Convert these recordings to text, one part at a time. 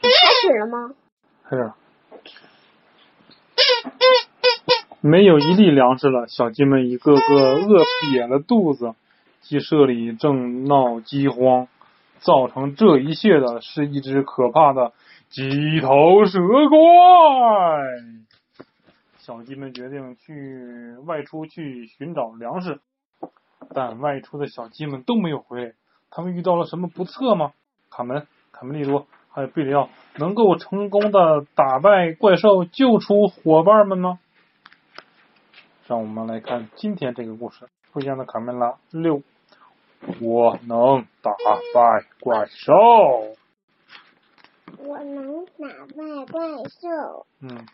开始了吗？开始。没有一粒粮食了，小鸡们一个个饿瘪了肚子。鸡舍里正闹饥荒，造成这一切的是一只可怕的鸡头蛇怪。小鸡们决定去外出去寻找粮食，但外出的小鸡们都没有回来。他们遇到了什么不测吗？卡门、卡梅利多还有贝里奥能够成功的打败怪兽，救出伙伴们吗？让我们来看今天这个故事。出现的卡梅拉六，我能打败怪兽。我能打败怪兽。嗯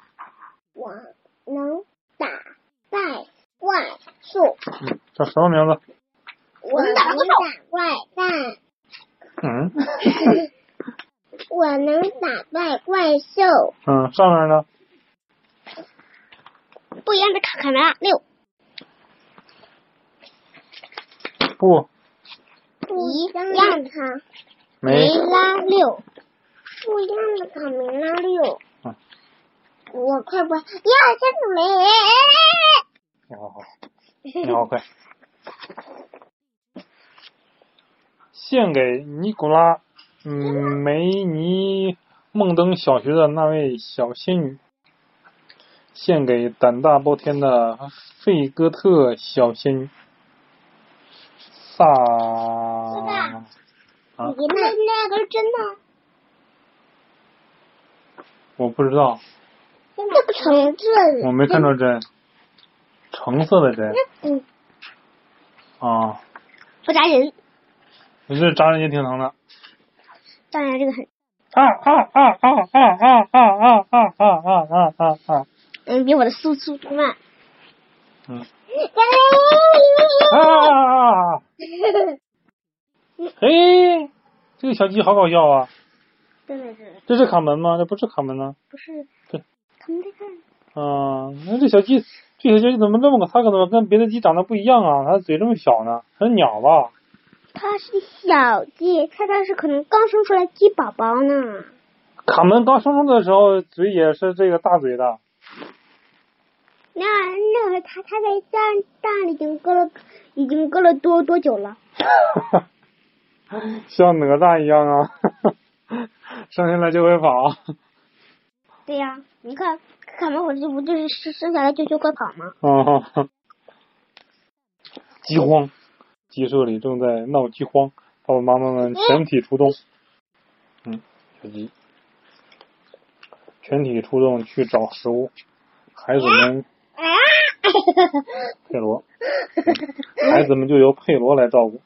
我能打败怪兽。嗯，叫什么名字？我能打怪蛋。嗯 我能打败怪兽。嗯，上面呢？不一样的卡卡梅拉六。不，一样的卡没。拉六。不一样的卡梅拉六。嗯我快不，呀，真的没。你好好，你好快。献给尼古拉嗯梅尼孟登小学的那位小仙女，献给胆大包天的费哥特小仙女，萨啊。那那个是真的。我不知道，这个橙子我没看到针，橙色的针嗯，啊，不扎人，你这扎人也挺疼的。当然这个很，啊啊啊啊啊啊啊啊啊啊啊啊啊啊！嗯，比我的速速度慢。嗯啊！嘿，这个小鸡好搞笑啊！真的是，这是卡门吗？这不是卡门呢。不是对，他们在看，啊，那这小鸡，这小鸡怎么这么个？它怎么跟别的鸡长得不一样啊？它嘴这么小呢？它是鸟吧？它是小鸡，它它是可能刚生出来鸡宝宝呢。卡门刚生出的时候，嘴也是这个大嘴的。那那个它它在蛋蛋里已经搁了，已经搁了多多久了？像哪吒一样啊！生下来就会跑。对呀、你看卡门火这不就是生生下来就就会跑吗？啊！饥荒，鸡舍里正在闹饥荒，爸爸妈妈们全体出动。嗯，小鸡，全体出动去找食物。孩子们，啊！佩罗，嗯孩子们就由佩罗来照顾。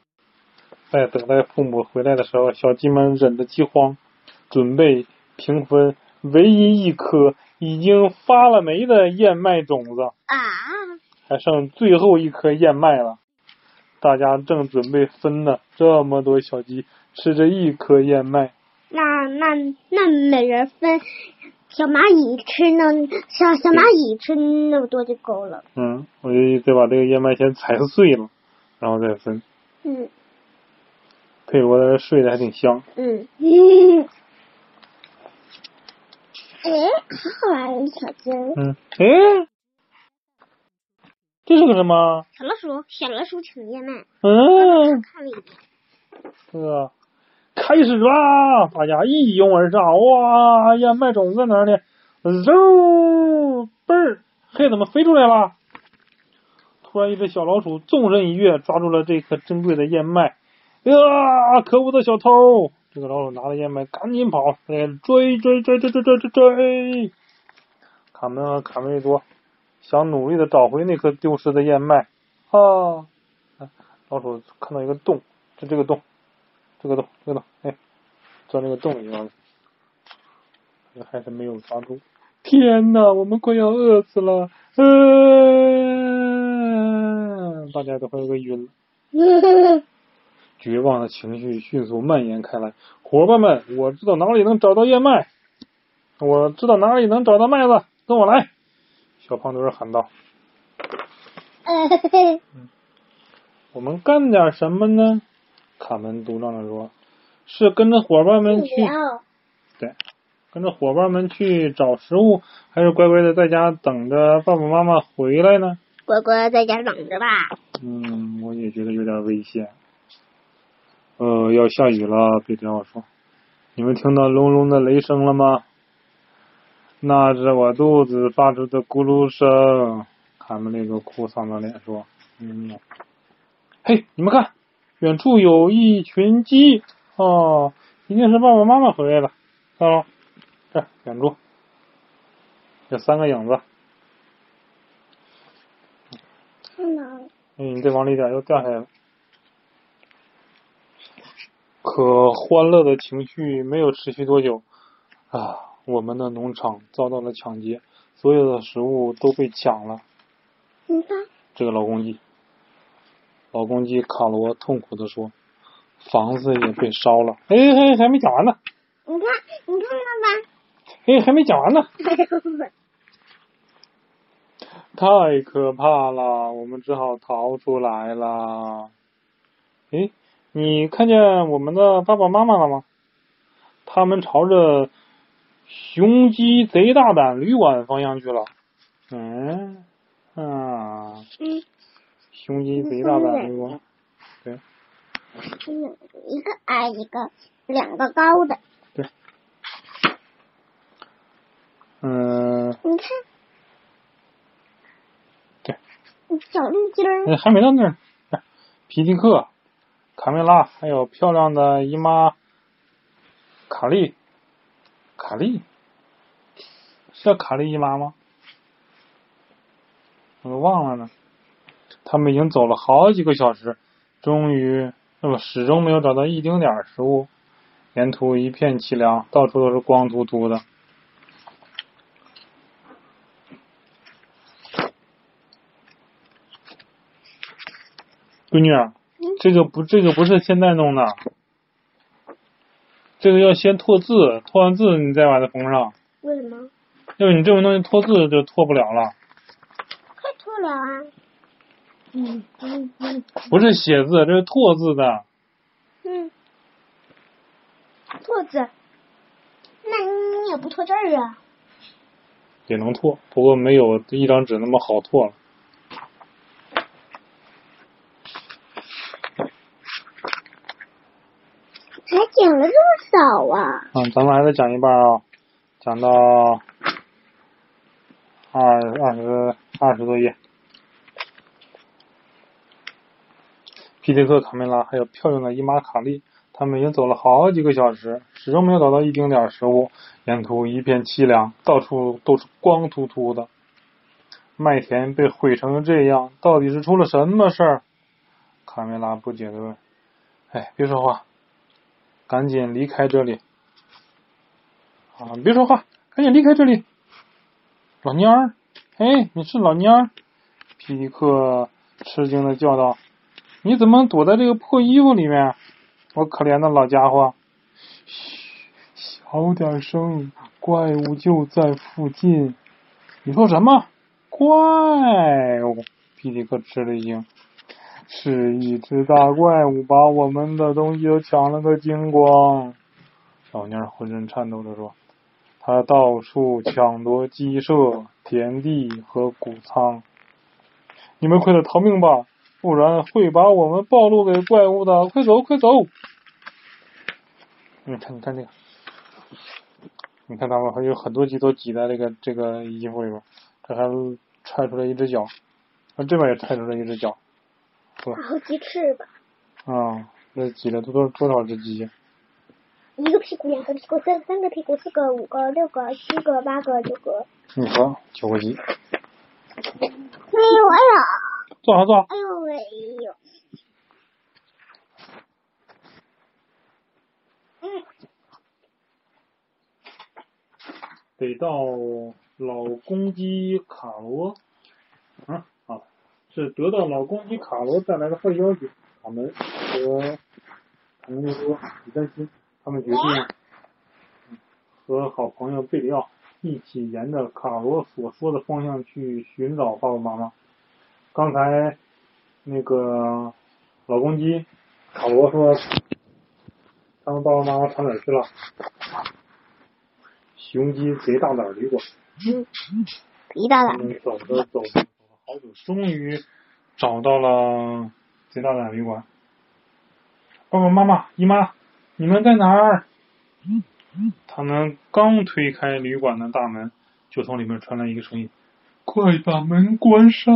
在等待父母回来的时候，小鸡们忍着饥荒，准备平分唯一一颗已经发了霉的燕麦种子。啊！还剩最后一颗燕麦了，大家正准备分呢。这么多小鸡吃着一颗燕麦，那那那每人分小蚂蚁吃那小小蚂蚁吃那么多就够了。嗯，我就得把这个燕麦先踩碎了，然后再分。嗯佩罗睡得还挺香。嗯嗯。哎，好好玩的小鸡。嗯，哎，这是个什么？小老鼠，小老鼠抢燕麦。嗯，看开始啦！大家一拥而上，哇，燕麦种子在哪儿呢？嗖，嘣儿，嘿，怎么飞出来了？突然，一只小老鼠纵身一跃，抓住了这颗珍贵的燕麦。呀！可恶的小偷！这个老鼠拿着燕麦赶紧跑，哎，追追追追追追追追！卡门和卡梅利多想努力的找回那颗丢失的燕麦。啊！老鼠看到一个洞，就这个洞，这个洞，这个洞，哎，钻这个洞里了。还是没有抓住。天呐，我们快要饿死了！嗯、大家都快要晕了。绝望的情绪迅速蔓延开来。伙伴们，我知道哪里能找到燕麦，我知道哪里能找到麦子，跟我来！小胖墩喊道。我们干点什么呢？卡门嘟囔着说：“是跟着伙伴们去。”对，跟着伙伴们去找食物，还是乖乖的在家等着爸爸妈妈回来呢？乖乖在家等着吧。嗯，我也觉得有点危险。呃，要下雨了，别这样说。你们听到隆隆的雷声了吗？那是我肚子发出的咕噜声。卡门那个哭丧着脸说：“嗯，嘿，你们看，远处有一群鸡哦，一定是爸爸妈妈回来了。看喽，这远处有三个影子。看到。嗯，你再往里点，又掉下来了。可欢乐的情绪没有持续多久啊！我们的农场遭到了抢劫，所有的食物都被抢了。你看，这个老公鸡，老公鸡卡罗痛苦的说：“房子也被烧了。”哎哎，还没讲完呢。你看，你看到吧？哎，还没讲完呢。太可怕了，我们只好逃出来了。哎。你看见我们的爸爸妈妈了吗？他们朝着雄鸡贼大胆旅馆方向去了。嗯啊，雄鸡贼大胆旅馆，对。一个矮一个，两个高的。对。嗯。你看。对。小绿鸡儿。还没到那儿，皮迪克。卡梅拉，还有漂亮的姨妈卡莉，卡莉是叫卡莉姨妈吗？我都忘了呢。他们已经走了好几个小时，终于，那么始终没有找到一丁点儿食物。沿途一片凄凉，到处都是光秃秃的。闺女。这个不，这个不是现在弄的，这个要先拓字，拓完字你再把它缝上。为什么？因为你这种东西拓字就拓不了了。快拓了啊！嗯嗯嗯。不是写字，这是拓字的。嗯。拓字？那你也不拓字儿啊？也能拓，不过没有一张纸那么好拓了。还讲了这么少啊！嗯，咱们还得讲一半啊，讲到二二十二十多页。皮迪克、卡梅拉还有漂亮的姨妈卡莉，他们已经走了好几个小时，始终没有找到一丁点食物。沿途一片凄凉，到处都是光秃秃的。麦田被毁成这样，到底是出了什么事？卡梅拉不解的问：“哎，别说话。”赶紧离开这里！啊，别说话，赶紧离开这里！老蔫儿，哎，你是老蔫儿？皮迪克吃惊的叫道：“你怎么躲在这个破衣服里面？我可怜的老家伙！”嘘，小点声，怪物就在附近。你说什么？怪物？皮迪克吃了一惊。是一只大怪物把我们的东西都抢了个精光。老蔫浑身颤抖的说：“他到处抢夺鸡舍、田地和谷仓。你们快点逃命吧，不然会把我们暴露给怪物的。快走，快走！你看，你看这个，你看他们还有很多鸡都挤在这个这个衣服里边，这还踹出来一只脚，啊，这边也踹出来一只脚。”好鸡翅吧？啊，那挤了多多多少只鸡？一个屁股，两个屁股，三三个屁股，四个，五个，六个，七个，八个，九个。你说九个鸡？没有哎呀！坐好坐好。哎呦哎呦！嗯。得到老公鸡卡罗。是得到老公鸡卡罗带来的坏消息，卡门和卡门就说：“别担心。”他们决定和好朋友贝里奥一起沿着卡罗所说的方向去寻找爸爸妈妈。刚才那个老公鸡卡罗说：“他们爸爸妈妈跑哪去了？”雄鸡贼大胆旅馆。贼大胆。走着走着好久，终于找到了贼大胆旅馆。爸爸妈妈、姨妈，你们在哪儿？他们刚推开旅馆的大门，就从里面传来一个声音：“快把门关上！”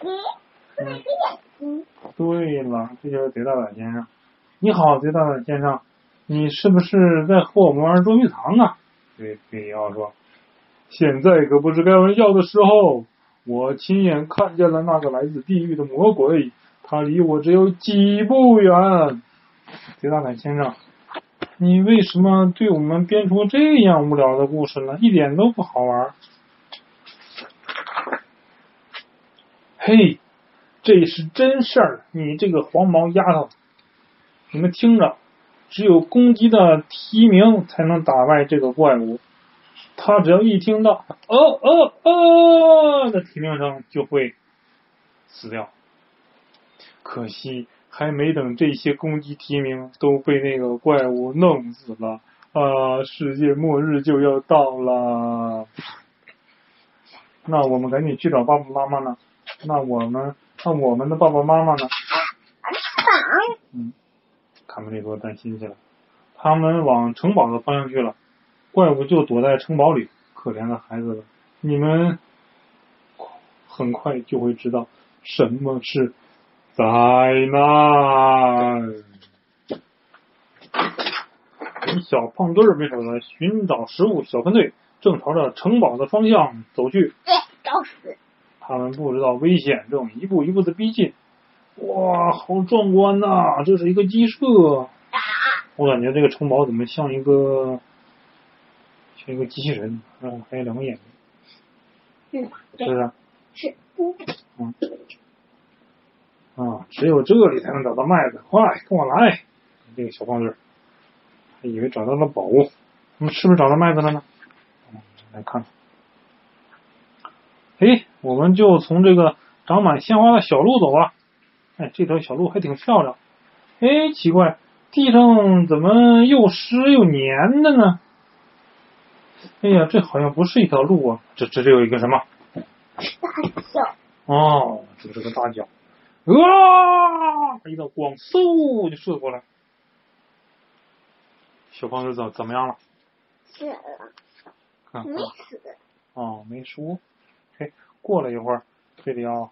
嗯，对了，这就是贼大胆先生。你好，贼大胆先生，你是不是在和我们玩捉迷藏啊？对，菲里奥说。现在可不是开玩笑的时候，我亲眼看见了那个来自地狱的魔鬼，他离我只有几步远。贼大胆先生，你为什么对我们编出这样无聊的故事呢？一点都不好玩。嘿，这是真事儿！你这个黄毛丫头，你们听着，只有公鸡的啼鸣才能打败这个怪物。他只要一听到“哦哦哦”的啼鸣声，就会死掉。可惜还没等这些公鸡啼鸣，都被那个怪物弄死了。啊，世界末日就要到了！那我们赶紧去找爸爸妈妈呢？那我们，那我们的爸爸妈妈呢？嗯，卡梅利多担心起来。他们往城堡的方向去了。怪物就躲在城堡里，可怜的孩子们，你们很快就会知道什么是灾难。以小胖墩儿为首的寻找食物小分队正朝着城堡的方向走去。找死！他们不知道危险正一步一步的逼近。哇，好壮观呐！这是一个鸡舍。我感觉这个城堡怎么像一个？一个机器人，然后还有两个眼睛，是不是？是。嗯。啊，只有这里才能找到麦子，快跟我来！这个小胖子，还以为找到了宝物，那么是不是找到麦子了呢？来看看。哎，我们就从这个长满鲜花的小路走啊！哎，这条小路还挺漂亮。哎，奇怪，地上怎么又湿又黏的呢？哎呀，这好像不是一条路啊！这这这有一个什么？大脚。哦，这是个大脚。啊！一道光嗖就射过来。小胖子怎怎么样了？死了。没死。哦，没输。嘿，过了一会儿，费里奥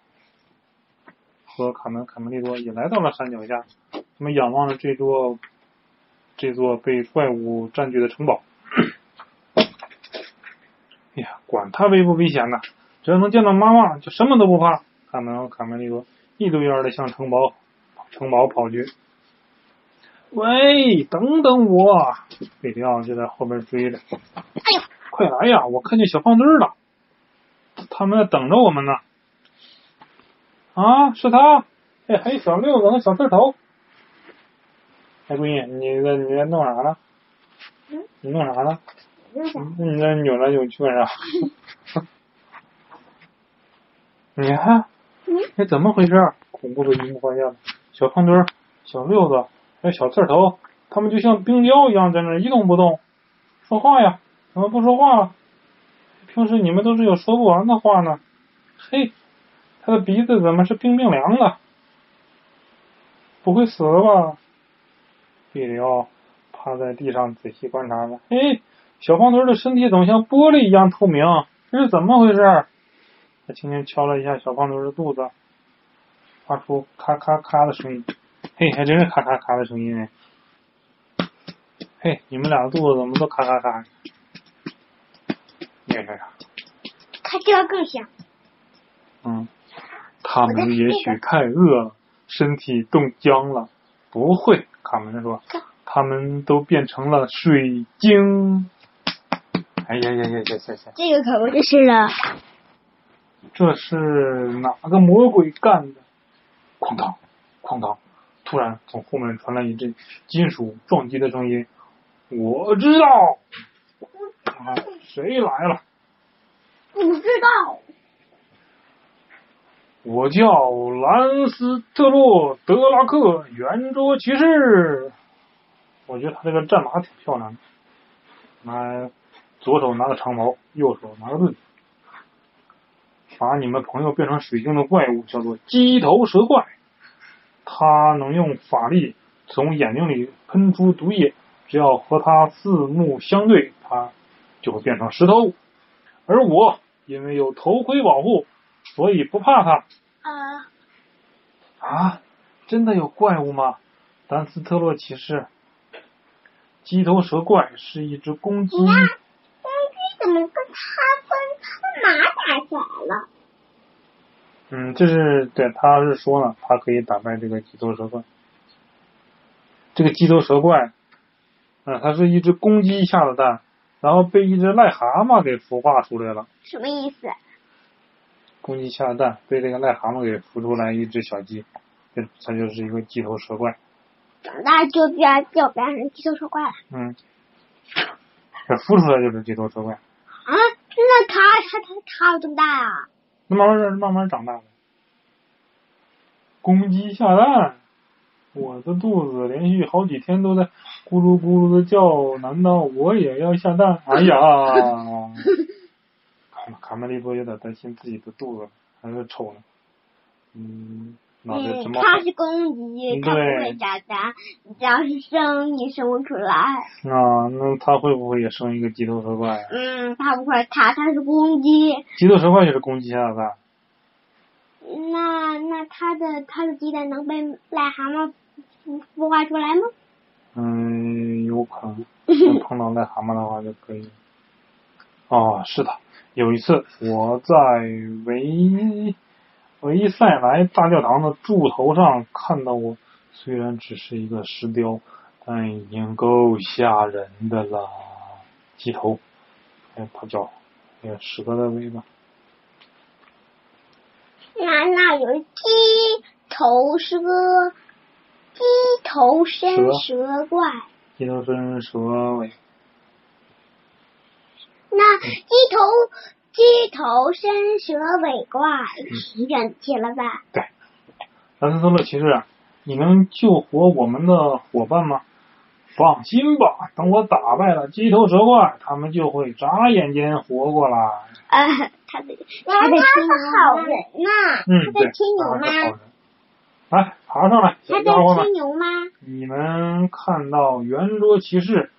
和卡门卡门利多也来到了山脚下，他们仰望着这座这座被怪物占据的城堡。哎呀，管他危不危险呢，只要能见到妈妈，就什么都不怕。卡门和卡梅利多一溜烟的向城堡城堡跑去。喂，等等我！贝里奥就在后边追着。哎呀，快来呀！我看见小胖墩了，他们在等着我们呢。啊，是他！哎，还有小六子和小刺头。哎，闺女，你在你在弄啥呢？嗯？你弄啥呢？你那扭来扭去干啥？你看，哎，怎么回事？恐怖的一幕发现了，小胖墩、小六子还有小刺头，他们就像冰雕一样在那一动不动。说话呀？怎么不说话了？平时你们都是有说不完的话呢。嘿，他的鼻子怎么是冰冰凉的？不会死了吧？比里奥趴在地上仔细观察着。嘿。小胖墩的身体怎么像玻璃一样透明？这是怎么回事？他轻轻敲了一下小胖墩的肚子，发出咔咔咔的声音。嘿，还真是咔咔咔的声音。嘿，你们俩的肚子怎么都咔咔咔？你看啥？他这个更响。嗯，他们也许太饿了，身体冻僵了。不会，卡门说，他们都变成了水晶。哎呀呀呀呀呀呀！这个可不就是了。这是哪个魔鬼干的？哐当，哐当！突然从后面传来一阵金属撞击的声音。我知道。啊，谁来了？不知道。我叫兰斯特洛德拉克，圆桌骑士。我觉得他这个战马挺漂亮的，拿左手拿个长矛，右手拿个盾，把你们朋友变成水晶的怪物叫做鸡头蛇怪，他能用法力从眼睛里喷出毒液，只要和他四目相对，他就会变成石头。而我因为有头盔保护，所以不怕他。啊，啊，真的有怪物吗？丹斯特洛骑士，鸡头蛇怪是一只公鸡怎么跟他跟马打起来了？嗯，这是对，他是说了，他可以打败这个鸡头蛇怪。这个鸡头蛇怪，嗯，它是一只公鸡下的蛋，然后被一只癞蛤蟆给孵化出来了。什么意思？公鸡下的蛋被这个癞蛤蟆给孵出来一只小鸡，这它就是一个鸡头蛇怪。长大就变就变成鸡头蛇怪了。嗯，这孵出来就是鸡头蛇怪。啊，那它它它它有这么大啊？那慢慢慢慢长大的。公鸡下蛋，我的肚子连续好几天都在咕噜咕噜的叫，难道我也要下蛋？哎呀！卡卡梅利多有点担心自己的肚子，还是丑呢。嗯，嗯它。是公鸡，嗯它不会下蛋。你要是生，你生不出来。啊，那它会不会也生一个鸡头蛇怪呀、嗯，它不会，它它是公鸡。鸡头蛇怪也是公鸡下的蛋。那那它的它的鸡蛋能被癞蛤蟆孵孵化出来吗？嗯，有可能。能碰到癞蛤蟆的话就可以。哦，是的，有一次我在维维塞莱大教堂的柱头上看到过，虽然只是一个石雕，但已经够吓人的了。鸡头，还有大脚，还有蛇的尾巴。那那有鸡头蛇，鸡头伸蛇怪。鸡头伸蛇尾，那鸡头鸡头伸蛇尾怪选齐了吧？对，兰斯特勒骑士啊，你能救活我们的伙伴吗？放心吧，等我打败了鸡头蛇怪，他们就会眨眼间活过来。呃，他得他得吹牛吗？呐，他在吹牛吗？来，爬上来，小他在家伙们吹，牛吗？你们看到圆桌骑士，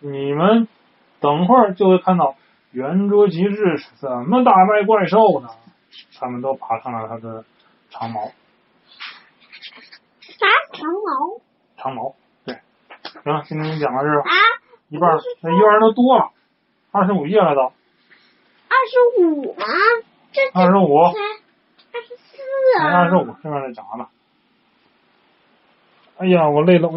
你们等会儿就会看到圆桌骑士是怎么打败怪兽呢。他们都爬上了他的长矛，啥长矛长矛，对。行了，今天讲到这儿吧。啊？一半，那一半儿都多了，二十五页了都，二十五吗？这这二十五，才二十四啊！二十五，这边再讲完了。哎呀，我累了，我。